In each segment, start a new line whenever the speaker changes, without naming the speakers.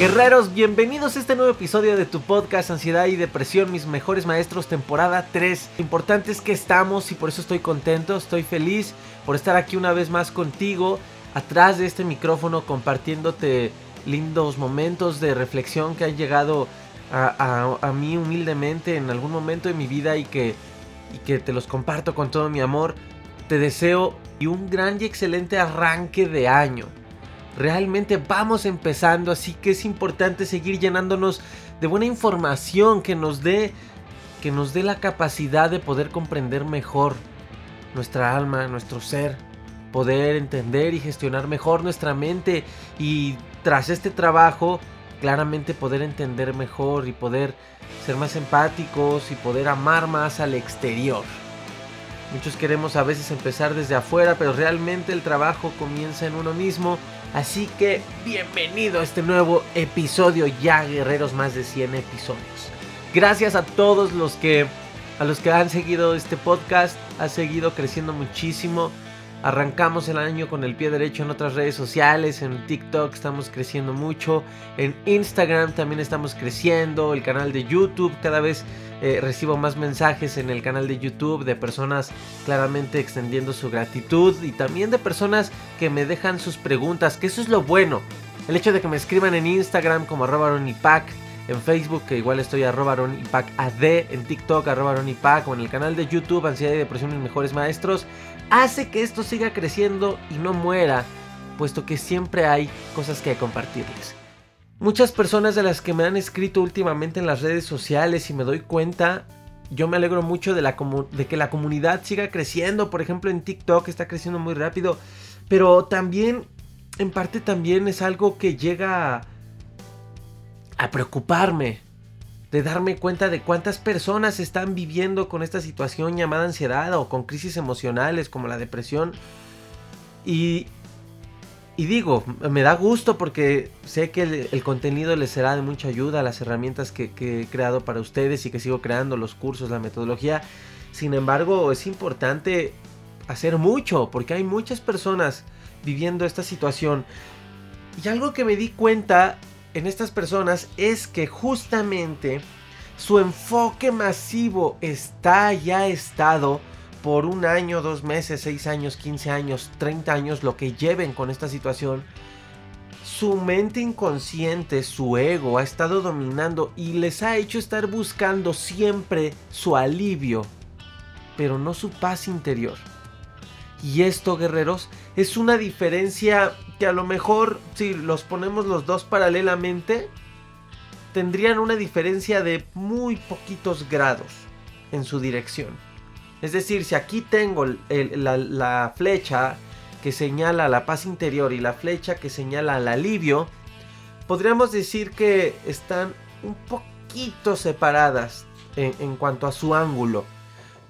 Guerreros, bienvenidos a este nuevo episodio de tu podcast Ansiedad y Depresión, mis mejores maestros, temporada 3. Importante es que estamos y por eso estoy contento, estoy feliz por estar aquí una vez más contigo, atrás de este micrófono, compartiéndote lindos momentos de reflexión que han llegado a, mí humildemente en algún momento de mi vida y que, y que te los comparto con todo mi amor. Te deseo y un gran y excelente arranque de año realmente vamos empezando, así que es importante seguir llenándonos de buena información que nos dé que nos dé la capacidad de poder comprender mejor nuestra alma, nuestro ser, poder entender y gestionar mejor nuestra mente y tras este trabajo claramente poder entender mejor y poder ser más empáticos y poder amar más al exterior. Muchos queremos a veces empezar desde afuera, pero realmente el trabajo comienza en uno mismo Así que bienvenido a este nuevo episodio ya guerreros más de 100 episodios. Gracias a todos los que a los que han seguido este podcast, ha seguido creciendo muchísimo. Arrancamos el año con el pie derecho en otras redes sociales, en TikTok estamos creciendo mucho, en Instagram también estamos creciendo, el canal de YouTube cada vez eh, recibo más mensajes en el canal de YouTube de personas claramente extendiendo su gratitud y también de personas que me dejan sus preguntas, que eso es lo bueno. El hecho de que me escriban en Instagram como arroba en Facebook, que igual estoy arroba AD, en TikTok arroba o en el canal de YouTube Ansiedad y Depresión Mis Mejores Maestros, hace que esto siga creciendo y no muera, puesto que siempre hay cosas que compartirles. Muchas personas de las que me han escrito últimamente en las redes sociales y me doy cuenta, yo me alegro mucho de, que la comunidad siga creciendo, por ejemplo en TikTok está creciendo muy rápido, pero también, en parte también es algo que llega a preocuparme, de darme cuenta de cuántas personas están viviendo con esta situación llamada ansiedad o con crisis emocionales como la depresión. Y, y digo, me da gusto porque sé que el, contenido les será de mucha ayuda, las herramientas que, que, he creado para ustedes y que sigo creando, los cursos, la metodología. Sin embargo, es importante hacer mucho porque hay muchas personas viviendo esta situación. Y algo que me di cuenta en estas personas es que justamente su enfoque masivo está ya estado por un año, dos meses, seis años, quince años, treinta años, lo que lleven con esta situación. Su mente inconsciente, su ego ha estado dominando y les ha hecho estar buscando siempre su alivio, pero no su paz interior. Y esto, guerreros, es una diferencia que a lo mejor, si los ponemos los dos paralelamente, tendrían una diferencia de muy poquitos grados en su dirección. Es decir, si aquí tengo la, flecha que señala la paz interior y la flecha que señala el alivio, podríamos decir que están un poquito separadas en, cuanto a su ángulo.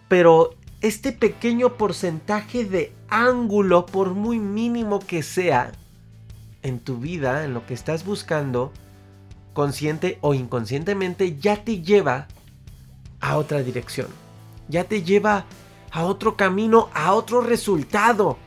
Pero este pequeño porcentaje de ángulo, por muy mínimo que sea, en tu vida, en lo que estás buscando, consciente o inconscientemente, ya te lleva a otra dirección. Ya te lleva a otro camino, a otro resultado.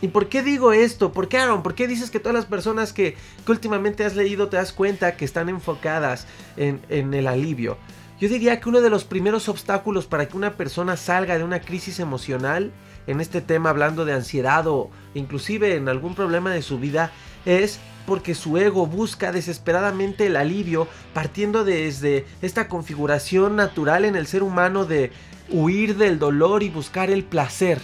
¿Y por qué digo esto? ¿Por qué, Aaron? ¿Por qué dices que todas las personas que, últimamente has leído te das cuenta que están enfocadas en, en el alivio? Yo diría que uno de los primeros obstáculos para que una persona salga de una crisis emocional, en este tema hablando de ansiedad o inclusive en algún problema de su vida, es porque su ego busca desesperadamente el alivio partiendo desde esta configuración natural en el ser humano de huir del dolor y buscar el placer,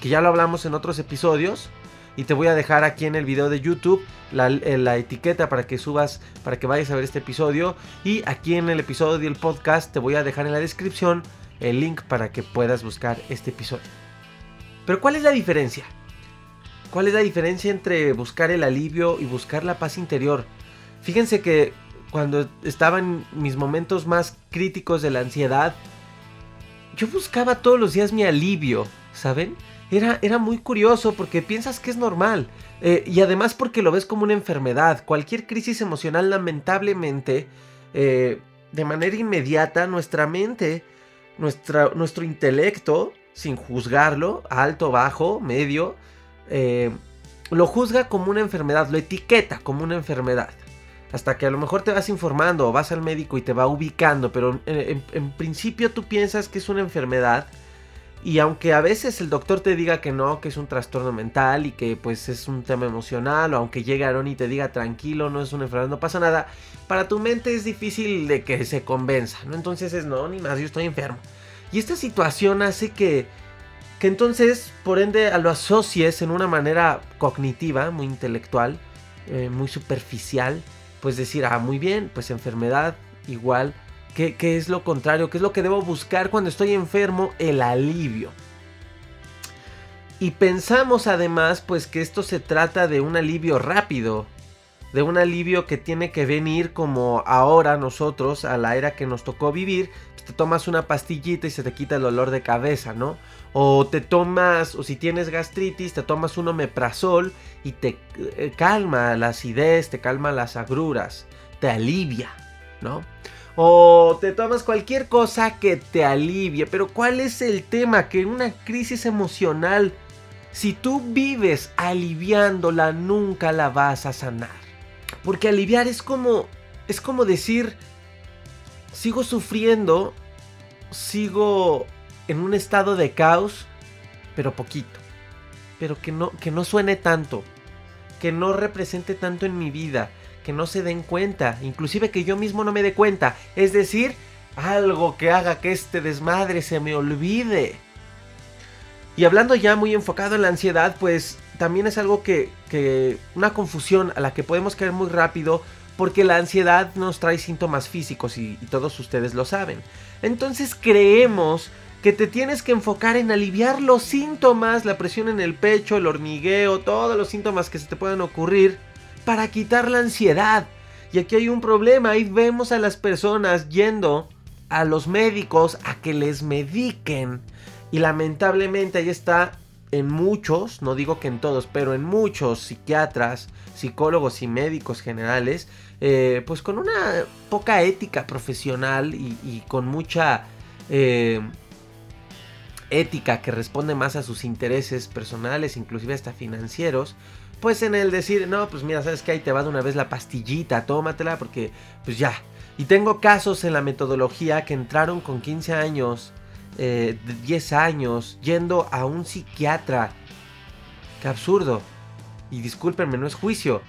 que ya lo hablamos en otros episodios, y te voy a dejar aquí en el video de YouTube la, eh, la, etiqueta para que subas, para que vayas a ver este episodio. Y aquí en el episodio del podcast te voy a dejar en la descripción el link para que puedas buscar este episodio. Pero ¿cuál es la diferencia? ¿Cuál es la diferencia entre buscar el alivio y buscar la paz interior? Fíjense que cuando estaba en mis momentos más críticos de la ansiedad, yo buscaba todos los días mi alivio, ¿saben? Era, muy curioso porque piensas que es normal. Eh, y además porque lo ves como una enfermedad. Cualquier crisis emocional, lamentablemente, eh, de manera inmediata, nuestra mente, nuestra, nuestro intelecto, sin juzgarlo, alto, bajo, medio, eh, lo juzga como una enfermedad, lo etiqueta como una enfermedad. Hasta que a lo mejor te vas informando o vas al médico y te va ubicando, pero en principio tú piensas que es una enfermedad y aunque a veces el doctor te diga que no, que es un trastorno mental y que pues es un tema emocional, o aunque llegue Aaron y te diga tranquilo, no es una enfermedad, no pasa nada, para tu mente es difícil de que se convenza, ¿no? Entonces es no, ni más, yo estoy enfermo. Y esta situación hace que, que entonces, por ende, lo asocies en una manera cognitiva, muy intelectual, eh, muy superficial, pues decir, ah, muy bien, pues enfermedad igual ¿Qué, es lo contrario? ¿Qué es lo que debo buscar cuando estoy enfermo? El alivio. Y pensamos además pues que esto se trata de un alivio rápido, de un alivio que tiene que venir como ahora nosotros, a la era que nos tocó vivir, pues te tomas una pastillita y se te quita el dolor de cabeza, ¿no? O te tomas, o si tienes gastritis, te tomas un omeprazol y te eh, calma la acidez, te calma las agruras, te alivia, ¿no? o te tomas cualquier cosa que te alivie. Pero ¿cuál es el tema? Que en una crisis emocional, si tú vives aliviándola, nunca la vas a sanar. Porque aliviar es como, es como decir, sigo sufriendo, sigo en un estado de caos, pero poquito. Pero que no, que no suene tanto, que no represente tanto en mi vida que no se den cuenta, inclusive que yo mismo no me dé cuenta. Es decir, algo que haga que este desmadre se me olvide. Y hablando ya muy enfocado en la ansiedad, pues también es algo que, que una confusión a la que podemos caer muy rápido porque la ansiedad nos trae síntomas físicos y, y, todos ustedes lo saben. Entonces creemos que te tienes que enfocar en aliviar los síntomas, la presión en el pecho, el hormigueo, todos los síntomas que se te pueden ocurrir para quitar la ansiedad. Y aquí hay un problema, ahí vemos a las personas yendo a los médicos a que les mediquen. Y lamentablemente ahí está en muchos, no digo que en todos, pero en muchos psiquiatras, psicólogos y médicos generales, eh, pues con una poca ética profesional y, con mucha eh, ética que responde más a sus intereses personales, inclusive hasta financieros, pues en el decir, no, pues mira, sabes que ahí te va de una vez la pastillita, tómatela porque pues ya. Y tengo casos en la metodología que entraron con 15 años, eh, 10 años, yendo a un psiquiatra. Qué absurdo. Y discúlpenme, no es juicio,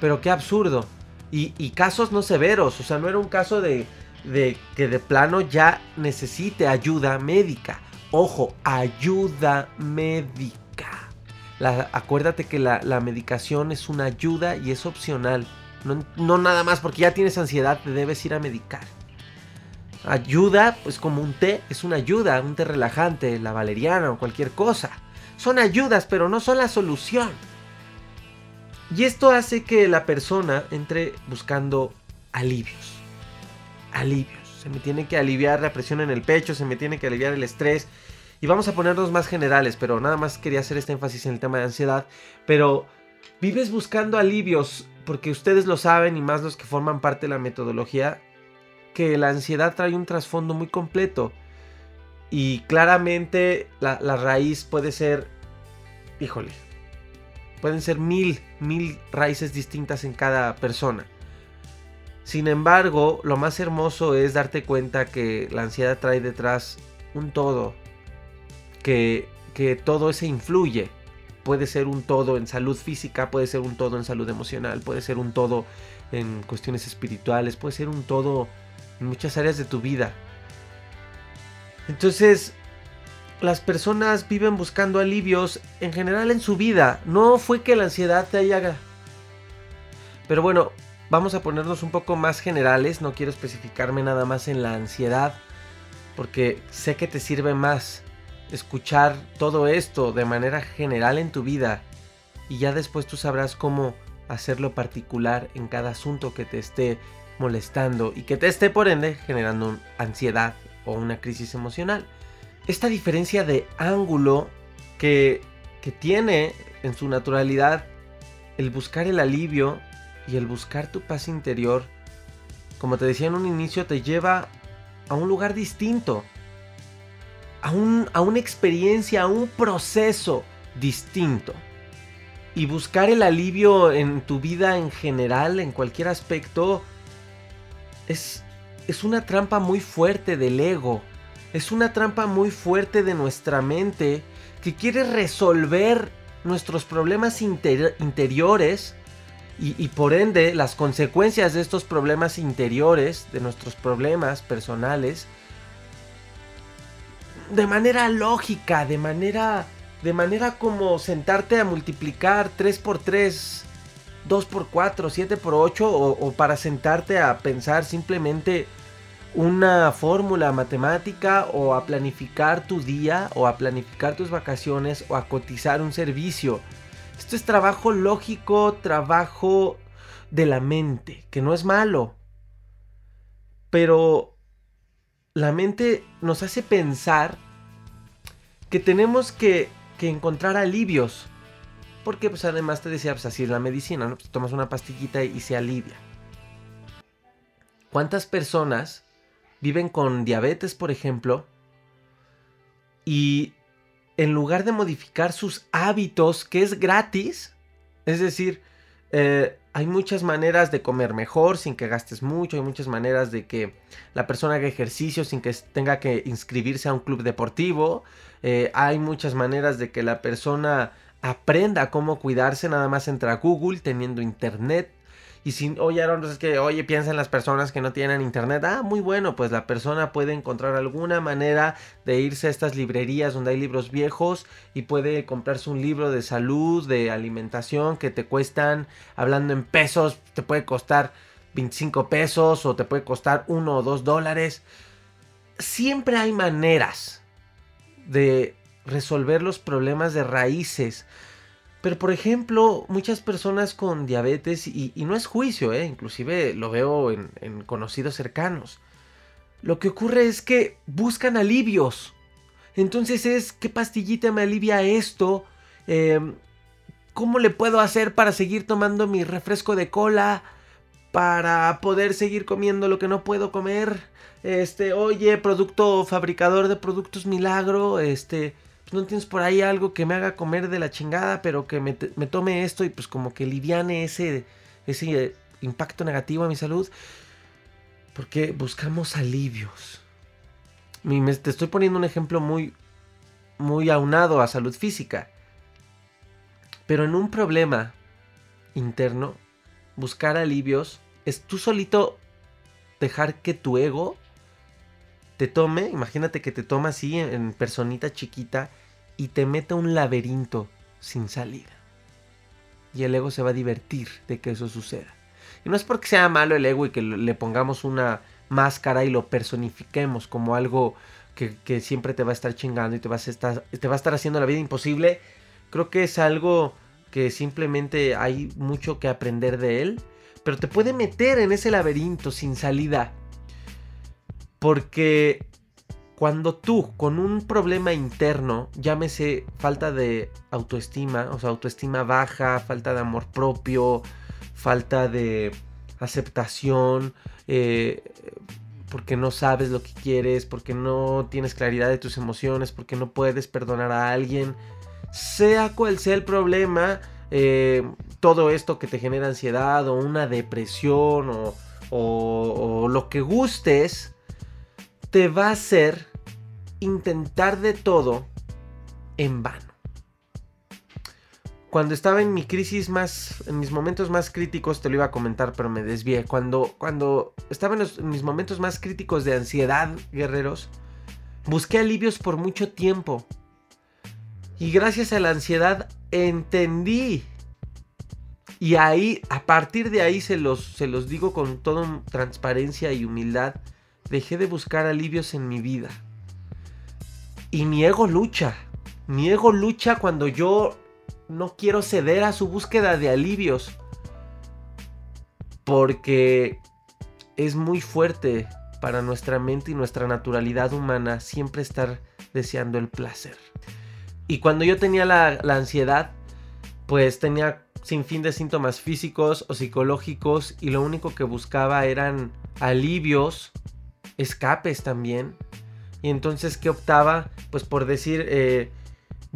pero qué absurdo. Y, y casos no severos, o sea, no era un caso de, de que de plano ya necesite ayuda médica. Ojo, ayuda médica acuérdate que la, medicación es una ayuda y es opcional. No, nada más porque ya tienes ansiedad te debes ir a medicar. Ayuda, pues como un té, es una ayuda, un té relajante, la valeriana o cualquier cosa. Son ayudas, pero no son la solución. Y esto hace que la persona entre buscando alivios. Alivios. Se me tiene que aliviar la presión en el pecho, se me tiene que aliviar el estrés, y vamos a ponernos más generales, pero nada más quería hacer este énfasis en el tema de ansiedad. Pero vives buscando alivios, porque ustedes lo saben y más los que forman parte de la metodología, que la ansiedad trae un trasfondo muy completo. Y claramente la, raíz puede ser, híjole, pueden ser mil, mil raíces distintas en cada persona. Sin embargo, lo más hermoso es darte cuenta que la ansiedad trae detrás un todo, que, que todo ese influye. Puede ser un todo en salud física, puede ser un todo en salud emocional, puede ser un todo en cuestiones espirituales, puede ser un todo en muchas áreas de tu vida. Entonces, las personas viven buscando alivios en general en su vida. No fue que la ansiedad te haya... Pero bueno, vamos a ponernos un poco más generales. No quiero especificarme nada más en la ansiedad. Porque sé que te sirve más escuchar todo esto de manera general en tu vida. Y ya después tú sabrás cómo hacerlo particular en cada asunto que te esté molestando y que te esté por ende generando ansiedad o una crisis emocional esta diferencia de ángulo que, que tiene en su naturalidad el buscar el alivio y el buscar tu paz interior, como te decía en un inicio, te lleva a un lugar distinto, a, un, a una experiencia, a un proceso distinto. Y buscar el alivio en tu vida en general, en cualquier aspecto, es, es una trampa muy fuerte del ego es una trampa muy fuerte de nuestra mente que quiere resolver nuestros problemas interiores y, por ende las consecuencias de estos problemas interiores, de nuestros problemas personales, de manera lógica, de manera, de manera como sentarte a multiplicar 3 por 3, 2 por 4, 7 por 8 o, o para sentarte a pensar simplemente una fórmula matemática o a planificar tu día o a planificar tus vacaciones o a cotizar un servicio. Esto es trabajo lógico, trabajo de la mente, que no es malo. Pero la mente nos hace pensar que tenemos que, encontrar alivios. Porque pues además te decía, pues así es la medicina, ¿no? Pues, tomas una pastillita y se alivia. ¿Cuántas personas viven con diabetes, por ejemplo, y en lugar de modificar sus hábitos, que es gratis, es decir, eh, hay muchas maneras de comer mejor sin que gastes mucho, hay muchas maneras de que la persona haga ejercicio sin que tenga que inscribirse a un club deportivo, eh, hay muchas maneras de que la persona aprenda cómo cuidarse, nada más entra a Google teniendo internet, y si, oye, pues es que, oye, piensa en las personas que no tienen internet. Ah, muy bueno, pues la persona puede encontrar alguna manera de irse a estas librerías donde hay libros viejos y puede comprarse un libro de salud, de alimentación que te cuestan, hablando en pesos, te puede costar 25 pesos o te puede costar 1 o 2 dólares. Siempre hay maneras de resolver los problemas de raíces pero por ejemplo, muchas personas con diabetes, y, no es juicio, ¿eh? inclusive lo veo en, conocidos cercanos, lo que ocurre es que buscan alivios. Entonces es, ¿qué pastillita me alivia esto? Em, ¿Cómo le puedo hacer para seguir tomando mi refresco de cola? Para poder seguir comiendo lo que no puedo comer. Este, oye, producto fabricador de productos milagro. Este, pues, no tienes por ahí algo que me haga comer de la chingada, pero que me, tome esto y pues como que liviane ese, ese impacto negativo a mi salud. Porque buscamos alivios. te estoy poniendo un ejemplo muy, muy aunado a salud física. Pero en un problema interno, buscar alivios es tú solito dejar que tu ego te tome, imagínate que te toma así en, personita chiquita y te meta un laberinto sin salida. Y el ego se va a divertir de que eso suceda. Y no es porque sea malo el ego y que le pongamos una máscara y lo personifiquemos como algo que, siempre te va a estar chingando y te te va a estar haciendo la vida imposible. Creo que es algo que simplemente hay mucho que aprender de él. Pero te puede meter en ese laberinto sin salida porque cuando tú con un problema interno, llámese falta de autoestima, o sea, autoestima baja, falta de amor propio, falta de aceptación, eh, porque no sabes lo que quieres, porque no tienes claridad de tus emociones, porque no puedes perdonar a alguien, sea cual sea el problema, eh, todo esto que te genera ansiedad o una depresión o o, o lo que gustes te va a hacer intentar de todo en vano. Cuando estaba en mi crisis más, en mis momentos más críticos, te lo iba a comentar, pero me desvié. Cuando, cuando estaba en, en mis momentos más críticos de ansiedad, guerreros, busqué alivios por mucho tiempo. Y gracias a la ansiedad entendí. Y ahí, a partir de ahí se los, se los digo con toda transparencia y humildad, dejé de buscar alivios en mi vida. Y mi ego lucha. Mi ego lucha cuando yo no quiero ceder a su búsqueda de alivios. Porque es muy fuerte para nuestra mente y nuestra naturalidad humana siempre estar deseando el placer. Y cuando yo tenía la, la ansiedad, pues tenía sin fin de síntomas físicos o psicológicos y lo único que buscaba eran alivios, escapes también. Y entonces, ¿qué optaba? Pues por decir, eh,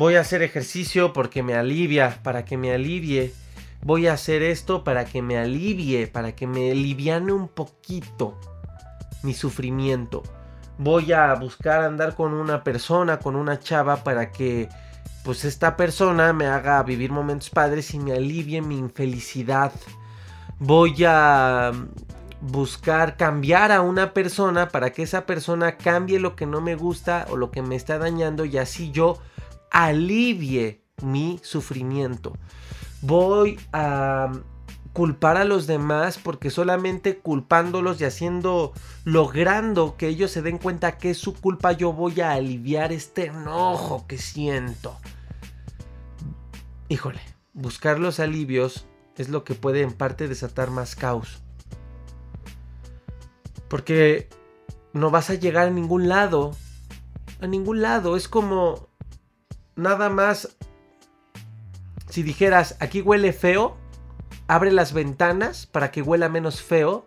Voy a hacer ejercicio porque me alivia, para que me alivie. Voy a hacer esto para que me alivie, para que me aliviane un poquito mi sufrimiento. Voy a buscar andar con una persona, con una chava, para que pues esta persona me haga vivir momentos padres y me alivie mi infelicidad. Voy a buscar cambiar a una persona para que esa persona cambie lo que no me gusta o lo que me está dañando y así yo alivie mi sufrimiento. Voy a culpar a los demás porque solamente culpándolos y haciendo, logrando que ellos se den cuenta que es su culpa, yo voy a aliviar este enojo que siento. Híjole, buscar los alivios es lo que puede en parte desatar más caos. Porque no vas a llegar a ningún lado. A ningún lado. Es como nada más, si dijeras, aquí huele feo, abre las ventanas para que huela menos feo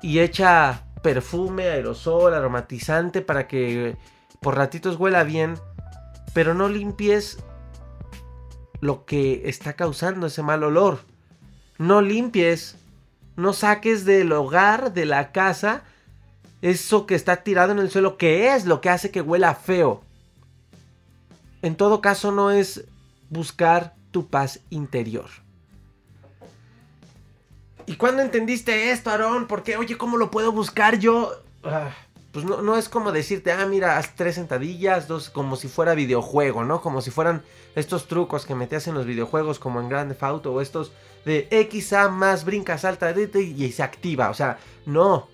y echa perfume, aerosol, aromatizante para que por ratitos huela bien, pero no limpies lo que está causando ese mal olor. No limpies, no saques del hogar, de la casa, eso que está tirado en el suelo, que es lo que hace que huela feo en todo caso no es buscar tu paz interior. ¿Y cuándo entendiste esto, Aarón? Porque, oye, ¿cómo lo puedo buscar yo? Ah, pues no, es como decirte, ah, mira, haz tres sentadillas, dos, como si fuera videojuego, ¿no? Como si fueran estos trucos que metías en los videojuegos, como en Grand Theft o estos de XA más brinca, salta y se activa. O sea, no.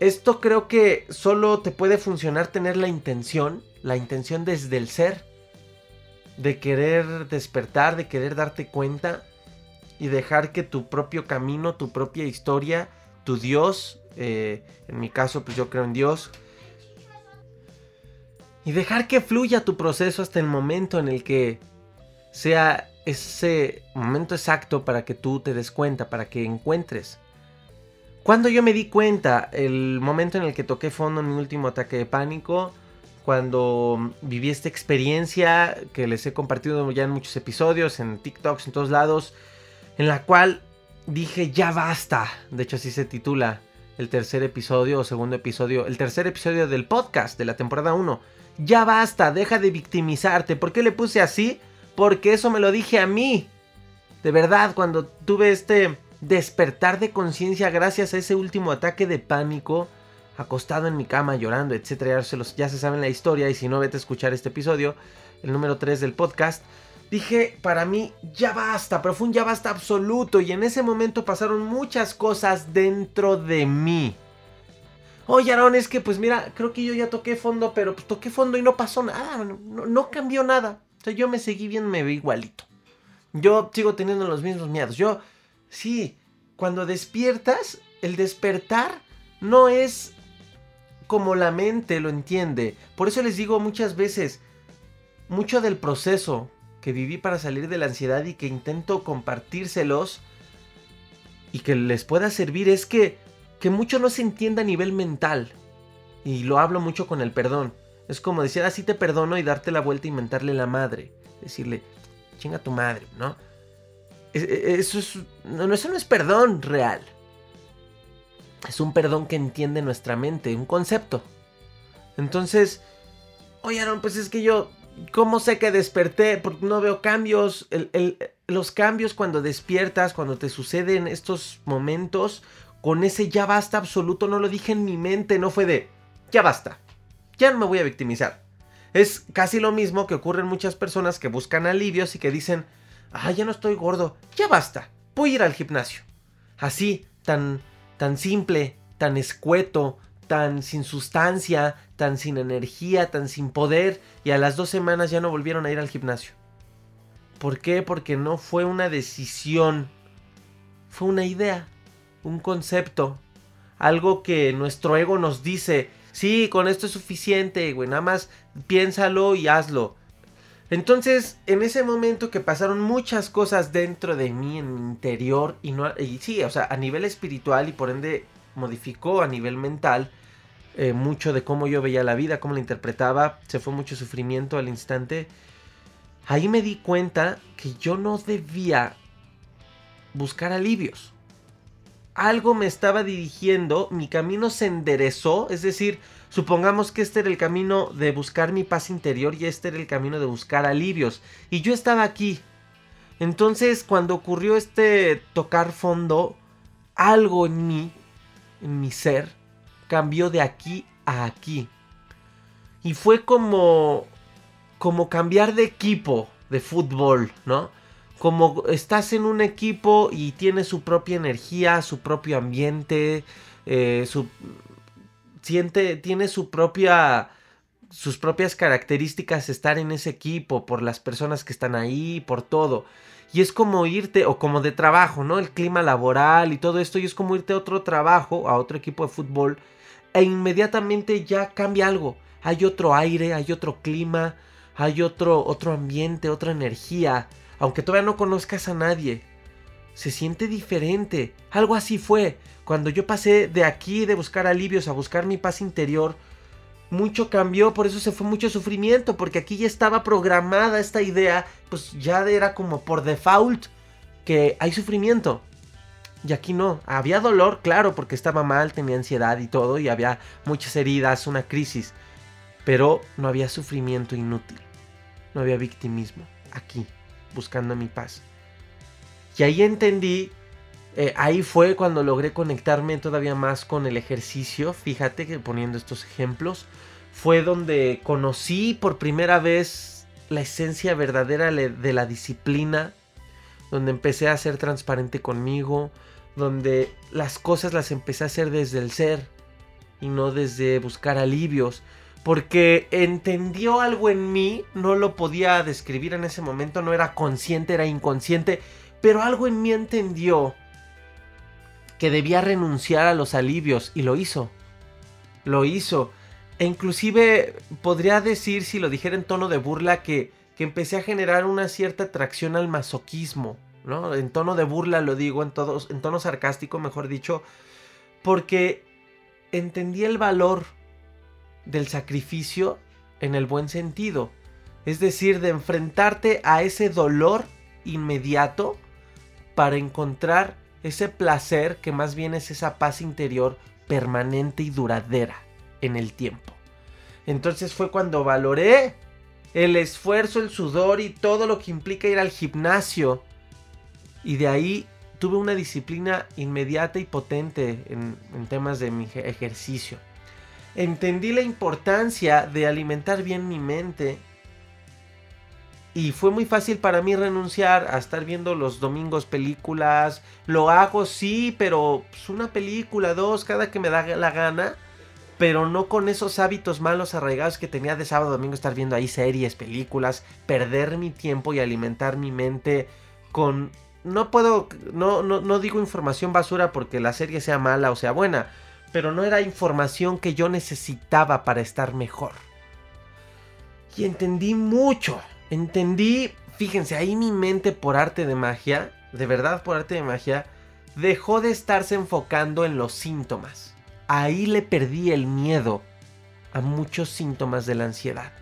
Esto creo que solo te puede funcionar tener la intención la intención desde el ser, de querer despertar, de querer darte cuenta y dejar que tu propio camino, tu propia historia, tu Dios, eh, en mi caso pues yo creo en Dios, y dejar que fluya tu proceso hasta el momento en el que sea ese momento exacto para que tú te des cuenta, para que encuentres. Cuando yo me di cuenta, el momento en el que toqué fondo en mi último ataque de pánico, cuando viví esta experiencia que les he compartido ya en muchos episodios, en TikToks, en todos lados, en la cual dije ya basta. De hecho así se titula el tercer episodio o segundo episodio, el tercer episodio del podcast de la temporada 1. Ya basta, deja de victimizarte. ¿Por qué le puse así? Porque eso me lo dije a mí. De verdad, cuando tuve este despertar de conciencia gracias a ese último ataque de pánico, acostado en mi cama llorando, etcétera. Ya se, ya se saben la historia y si no, vete a escuchar este episodio, el número 3 del podcast. Dije, para mí ya basta, pero ya basta absoluto y en ese momento pasaron muchas cosas dentro de mí. Oye, Aaron, es que pues mira, creo que yo ya toqué fondo, pero pues toqué fondo y no pasó nada, no, no cambió nada. O sea, yo me seguí bien, me veo igualito. Yo sigo teniendo los mismos miedos. Yo, sí, cuando despiertas, el despertar no es como la mente lo entiende. Por eso les digo muchas veces, mucho del proceso que viví para salir de la ansiedad y que intento compartírselos y que les pueda servir es que, que mucho no se entienda a nivel mental. Y lo hablo mucho con el perdón. Es como decir, así te perdono y darte la vuelta y mentarle la madre. Decirle, chinga tu madre, ¿no? E, e, eso, es, no, eso no es perdón real. es un perdón que entiende nuestra mente, un concepto. Entonces, oye Aaron, pues es que yo, ¿cómo sé que desperté? Porque no veo cambios. los cambios cuando despiertas, cuando te suceden estos momentos, con ese ya basta absoluto, no lo dije en mi mente, no fue de, ya basta, ya no me voy a victimizar. Es casi lo mismo que ocurre en muchas personas que buscan alivios y que dicen, ah, ya no estoy gordo, ya basta, voy a ir al gimnasio. Así, tan, tan simple, tan escueto, tan sin sustancia, tan sin energía, tan sin poder, y a las dos semanas ya no volvieron a ir al gimnasio. ¿Por qué? Porque no fue una decisión, fue una idea, un concepto, algo que nuestro ego nos dice, sí, con esto es suficiente, güey, nada más piénsalo y hazlo. Entonces, en ese momento que pasaron muchas cosas dentro de mí, en mi interior, y, no, y sí, o sea, a nivel espiritual y por ende modificó a nivel mental eh, mucho de cómo yo veía la vida, cómo la interpretaba, se fue mucho sufrimiento al instante. Ahí me di cuenta que yo no debía buscar alivios. Algo me estaba dirigiendo, mi camino se enderezó, es decir, supongamos que este era el camino de buscar mi paz interior y este era el camino de buscar alivios. Y yo estaba aquí. Entonces, cuando ocurrió este tocar fondo, algo en mí en mi ser cambió de aquí a aquí. Y fue como como cambiar de equipo de fútbol, ¿no? Como estás en un equipo y tiene su propia energía, su propio ambiente, eh, su siente, tiene su propia sus propias características estar en ese equipo, por las personas que están ahí, por todo. Y es como irte, o como de trabajo, ¿no? El clima laboral y todo esto, y es como irte a otro trabajo, a otro equipo de fútbol, e inmediatamente ya cambia algo. Hay otro aire, hay otro clima, hay otro, otro ambiente, otra energía. Aunque todavía no conozcas a nadie, se siente diferente. Algo así fue. Cuando yo pasé de aquí, de buscar alivios, a buscar mi paz interior, mucho cambió, por eso se fue mucho sufrimiento, porque aquí ya estaba programada esta idea, pues ya era como por default que hay sufrimiento. Y aquí no, había dolor, claro, porque estaba mal, tenía ansiedad y todo, y había muchas heridas, una crisis, pero no había sufrimiento inútil, no había victimismo, aquí, buscando mi paz. Y ahí entendí eh, ahí fue cuando logré conectarme todavía más con el ejercicio. Fíjate que poniendo estos ejemplos, fue donde conocí por primera vez la esencia verdadera de la disciplina, donde empecé a ser transparente conmigo, donde las cosas las empecé a hacer desde el ser y no desde buscar alivios. Porque entendió algo en mí, no lo podía describir en ese momento, no era consciente, era inconsciente, pero algo en mí entendió que debía renunciar a los alivios y lo hizo. Lo hizo. E inclusive podría decir, si lo dijera en tono de burla, que, que empecé a generar una cierta atracción al masoquismo. ¿no? En tono de burla lo digo, en, todos, en tono sarcástico, mejor dicho, porque entendí el valor del sacrificio en el buen sentido. Es decir, de enfrentarte a ese dolor inmediato para encontrar ese placer que más bien es esa paz interior permanente y duradera en el tiempo. Entonces fue cuando valoré el esfuerzo, el sudor y todo lo que implica ir al gimnasio. Y de ahí tuve una disciplina inmediata y potente en, temas de mi ejercicio. Entendí la importancia de alimentar bien mi mente y fue muy fácil para mí renunciar a estar viendo los domingos películas. Lo hago, sí, pero pues, una película, dos, cada que me da la gana. Pero no con esos hábitos malos arraigados que tenía de sábado a domingo estar viendo ahí series, películas, perder mi tiempo y alimentar mi mente con... No puedo, no, no, no digo información basura porque la serie sea mala o sea buena, pero no era información que yo necesitaba para estar mejor. Y entendí mucho, entendí, fíjense, ahí mi mente por arte de magia, de verdad por arte de magia, dejó de estarse enfocando en los síntomas. Ahí le perdí el miedo a muchos síntomas de la ansiedad.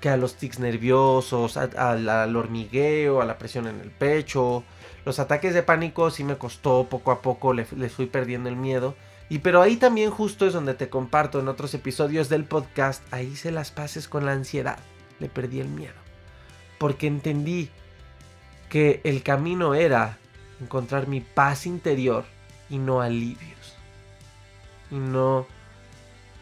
Que a los tics nerviosos, al hormigueo, a la presión en el pecho. Los ataques de pánico sí me costó poco a poco, le, fui perdiendo el miedo. Y pero ahí también justo es donde te comparto en otros episodios del podcast, ahí se las pases con la ansiedad. Le perdí el miedo. Porque entendí que el camino era encontrar mi paz interior y no alivios. Y no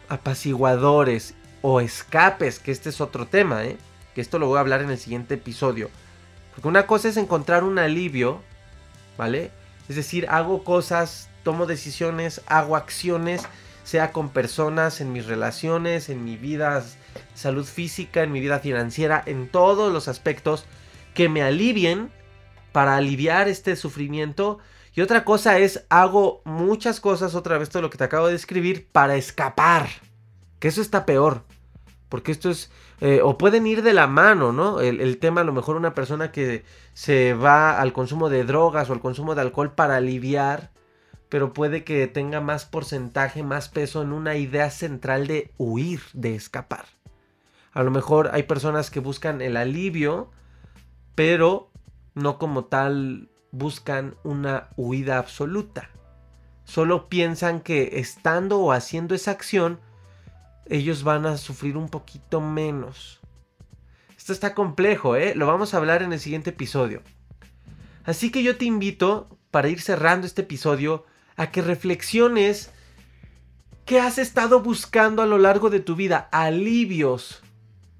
apaciguadores o escapes, que este es otro tema, ¿eh? que esto lo voy a hablar en el siguiente episodio. Porque una cosa es encontrar un alivio, ¿vale? Es decir, hago cosas tomo decisiones, hago acciones, sea con personas, en mis relaciones, en mi vida, salud física, en mi vida financiera, en todos los aspectos que me alivien para aliviar este sufrimiento. Y otra cosa es, hago muchas cosas, otra vez todo lo que te acabo de describir, para escapar. Que eso está peor. Porque esto es, eh, o pueden ir de la mano, ¿no? El, el, tema, a lo mejor una persona que se va al consumo de drogas o al consumo de alcohol para aliviar pero puede que tenga más porcentaje, más peso en una idea central de huir, de escapar. A lo mejor hay personas que buscan el alivio, pero no como tal buscan una huida absoluta. Solo piensan que estando o haciendo esa acción, ellos van a sufrir un poquito menos. Esto está complejo, ¿eh? Lo vamos a hablar en el siguiente episodio. Así que yo te invito, para ir cerrando este episodio, a que reflexiones qué has estado buscando a lo largo de tu vida, alivios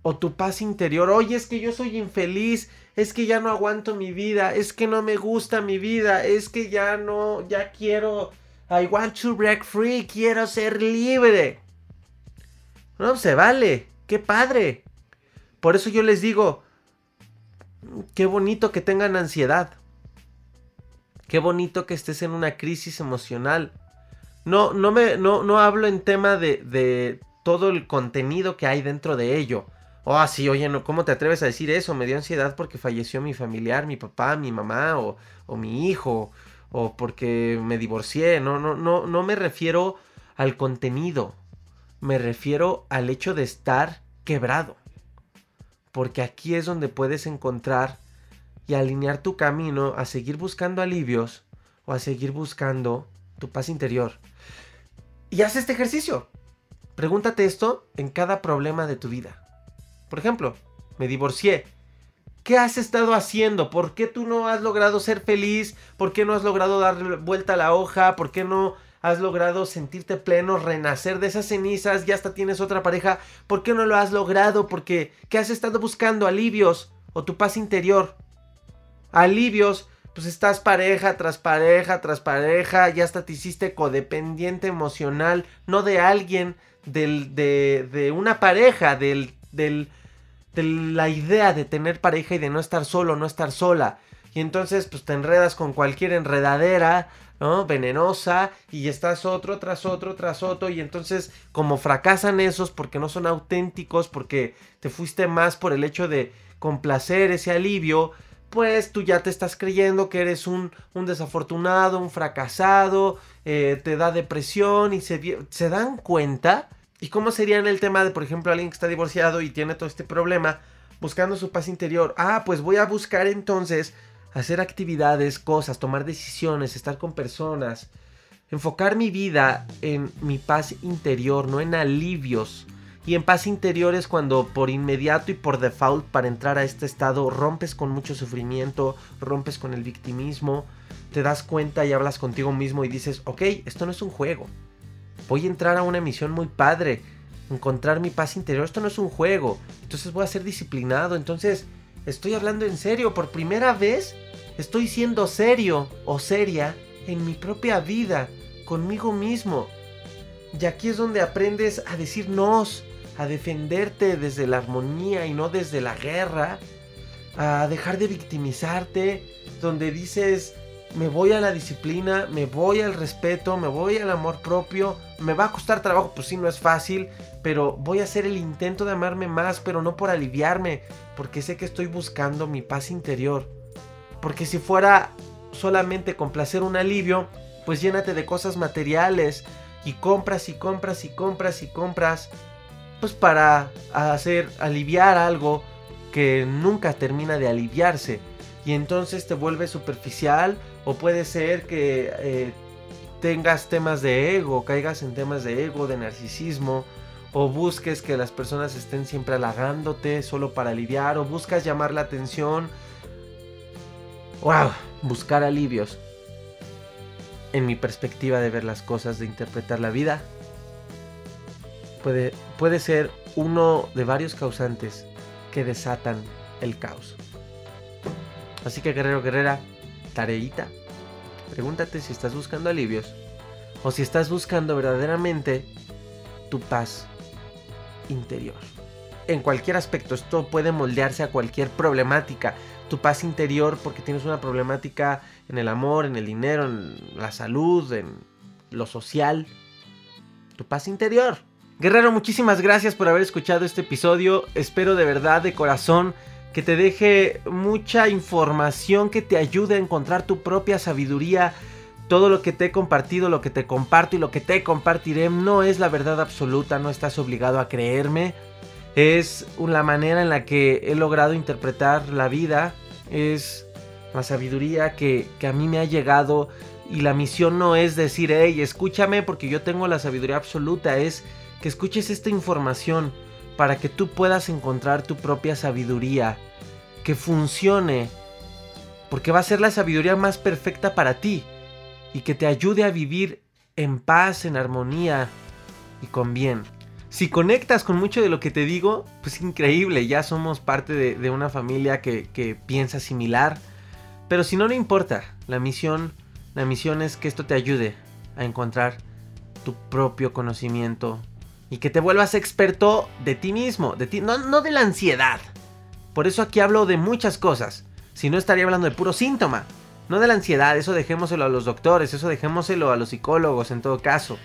o tu paz interior. Oye, es que yo soy infeliz, es que ya no aguanto mi vida, es que no me gusta mi vida, es que ya no, ya quiero, I want to break free, quiero ser libre. No se vale, qué padre. Por eso yo les digo, qué bonito que tengan ansiedad. Qué bonito que estés en una crisis emocional. No, no, me, no, no hablo en tema de, de todo el contenido que hay dentro de ello. Oh, sí, oye, no, ¿cómo te atreves a decir eso? Me dio ansiedad porque falleció mi familiar, mi papá, mi mamá o, o mi hijo, o porque me divorcié. No, no, no, no me refiero al contenido. Me refiero al hecho de estar quebrado. Porque aquí es donde puedes encontrar y alinear tu camino a seguir buscando alivios o a seguir buscando tu paz interior. Y haz este ejercicio. Pregúntate esto en cada problema de tu vida. Por ejemplo, me divorcié. ¿Qué has estado haciendo? ¿Por qué tú no has logrado ser feliz? ¿Por qué no has logrado dar vuelta a la hoja? ¿Por qué no has logrado sentirte pleno, renacer de esas cenizas? Ya hasta tienes otra pareja. ¿Por qué no lo has logrado? Porque ¿qué has estado buscando? Alivios o tu paz interior alivios, pues estás pareja tras pareja tras pareja, ya hasta te hiciste codependiente emocional, no de alguien, del, de, de una pareja, del, del, la idea de tener pareja y de no estar solo, no estar sola. Y entonces pues te enredas con cualquier enredadera, ¿no? Venenosa y estás otro tras otro tras otro y entonces como fracasan esos porque no son auténticos, porque te fuiste más por el hecho de complacer ese alivio, pues tú ya te estás creyendo que eres un, un desafortunado, un fracasado, eh, te da depresión y se, se dan cuenta. ¿Y cómo sería en el tema de, por ejemplo, alguien que está divorciado y tiene todo este problema, buscando su paz interior? Ah, pues voy a buscar entonces hacer actividades, cosas, tomar decisiones, estar con personas, enfocar mi vida en mi paz interior, no en alivios y en paz interior es cuando por inmediato y por default para entrar a este estado rompes con mucho sufrimiento, rompes con el victimismo, te das cuenta y hablas contigo mismo y dices, ok, esto no es un juego. Voy a entrar a una misión muy padre, encontrar mi paz interior, esto no es un juego. Entonces voy a ser disciplinado, entonces estoy hablando en serio, por primera vez estoy siendo serio o seria en mi propia vida, conmigo mismo. Y aquí es donde aprendes a decir nos, a defenderte desde la armonía y no desde la guerra, a dejar de victimizarte, donde dices, me voy a la disciplina, me voy al respeto, me voy al amor propio, me va a costar trabajo, pues sí, no es fácil, pero voy a hacer el intento de amarme más, pero no por aliviarme, porque sé que estoy buscando mi paz interior. Porque si fuera solamente complacer un alivio, pues llénate de cosas materiales y compras y compras y compras y compras pues para hacer aliviar algo que nunca termina de aliviarse y entonces te vuelve superficial o puede ser que eh, tengas temas de ego, caigas en temas de ego, de narcisismo, o busques que las personas estén siempre halagándote solo para aliviar, o buscas llamar la atención. ¡Wow! Buscar alivios. En mi perspectiva de ver las cosas, de interpretar la vida, puede, puede ser uno de varios causantes que desatan el caos. Así que guerrero, guerrera, tareita, pregúntate si estás buscando alivios o si estás buscando verdaderamente tu paz interior. En cualquier aspecto, esto puede moldearse a cualquier problemática. Tu paz interior porque tienes una problemática en el amor, en el dinero, en la salud, en lo social. Tu paz interior. Guerrero, muchísimas gracias por haber escuchado este episodio. Espero de verdad, de corazón, que te deje mucha información que te ayude a encontrar tu propia sabiduría. Todo lo que te he compartido, lo que te comparto y lo que te compartiré no es la verdad absoluta, no estás obligado a creerme. Es la manera en la que he logrado interpretar la vida, es la sabiduría que, a mí me ha llegado y la misión no es decir, hey, escúchame porque yo tengo la sabiduría absoluta, es que escuches esta información para que tú puedas encontrar tu propia sabiduría, que funcione, porque va a ser la sabiduría más perfecta para ti y que te ayude a vivir en paz, en armonía y con bien. Si conectas con mucho de lo que te digo, pues increíble, ya somos parte de, una familia que, que, piensa similar. Pero si no, no importa, la misión, la misión es que esto te ayude a encontrar tu propio conocimiento, y que te vuelvas experto de ti mismo, de ti, no, no de la ansiedad. Por eso aquí hablo de muchas cosas. Si no estaría hablando de puro síntoma. No de la ansiedad, eso dejémoselo a los doctores, eso dejémoselo a los psicólogos en todo caso.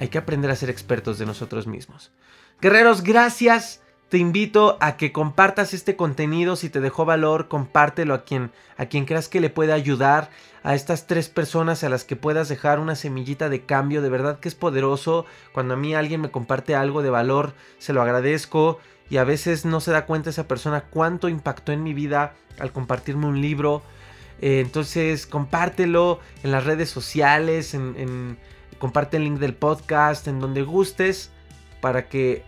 Hay que aprender a ser expertos de nosotros mismos. Guerreros, gracias te invito a que compartas este contenido. Si te dejó valor, compártelo a quien, a quien creas que le pueda ayudar. A estas tres personas a las que puedas dejar una semillita de cambio. De verdad que es poderoso. Cuando a mí alguien me comparte algo de valor, se lo agradezco. Y a veces no se da cuenta esa persona cuánto impactó en mi vida al compartirme un libro. Eh, entonces, compártelo en las redes sociales. en, comparte el link del podcast, en donde gustes. Para que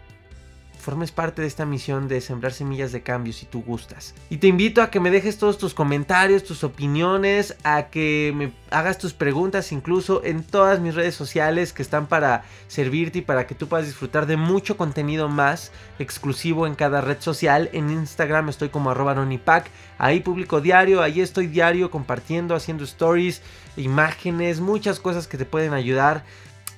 formes parte de esta misión de sembrar semillas de cambio si tú gustas. Y te invito a que me dejes todos tus comentarios, tus opiniones, a que me hagas tus preguntas incluso en todas mis redes sociales que están para servirte y para que tú puedas disfrutar de mucho contenido más exclusivo en cada red social. En Instagram estoy como arroba nonipac, ahí publico diario, ahí estoy diario compartiendo, haciendo stories, imágenes, muchas cosas que te pueden ayudar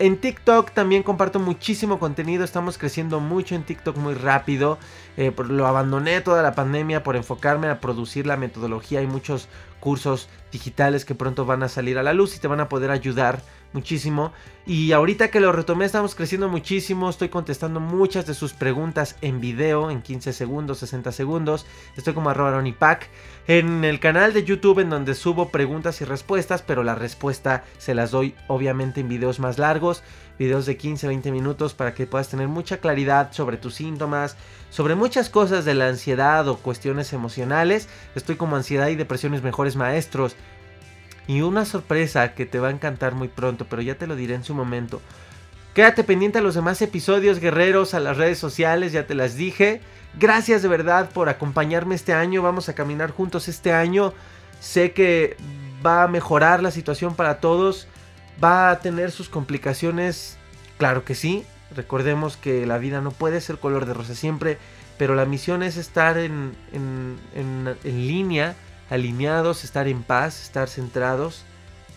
en TikTok también comparto muchísimo contenido, estamos creciendo mucho en TikTok muy rápido. Eh, lo abandoné toda la pandemia por enfocarme a producir la metodología y muchos cursos digitales que pronto van a salir a la luz y te van a poder ayudar muchísimo. Y ahorita que lo retomé estamos creciendo muchísimo, estoy contestando muchas de sus preguntas en video, en 15 segundos, 60 segundos. Estoy como arroba Pack en el canal de YouTube en donde subo preguntas y respuestas, pero la respuesta se las doy obviamente en videos más largos, videos de 15, 20 minutos para que puedas tener mucha claridad sobre tus síntomas, sobre muchas cosas de la ansiedad o cuestiones emocionales. Estoy como ansiedad y depresiones mejores maestros y una sorpresa que te va a encantar muy pronto, pero ya te lo diré en su momento. Quédate pendiente a los demás episodios, guerreros, a las redes sociales, ya te las dije. Gracias de verdad por acompañarme este año. Vamos a caminar juntos este año. Sé que va a mejorar la situación para todos. Va a tener sus complicaciones. Claro que sí. Recordemos que la vida no puede ser color de rosa siempre. Pero la misión es estar en, en, en, en línea alineados, estar en paz, estar centrados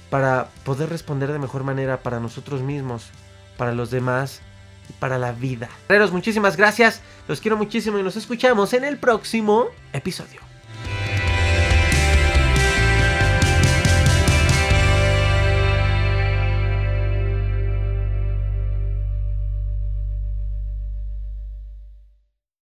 para poder responder de mejor manera para nosotros mismos, para los demás y para la vida. Guerreros, muchísimas gracias. Los quiero muchísimo y nos escuchamos en el próximo episodio.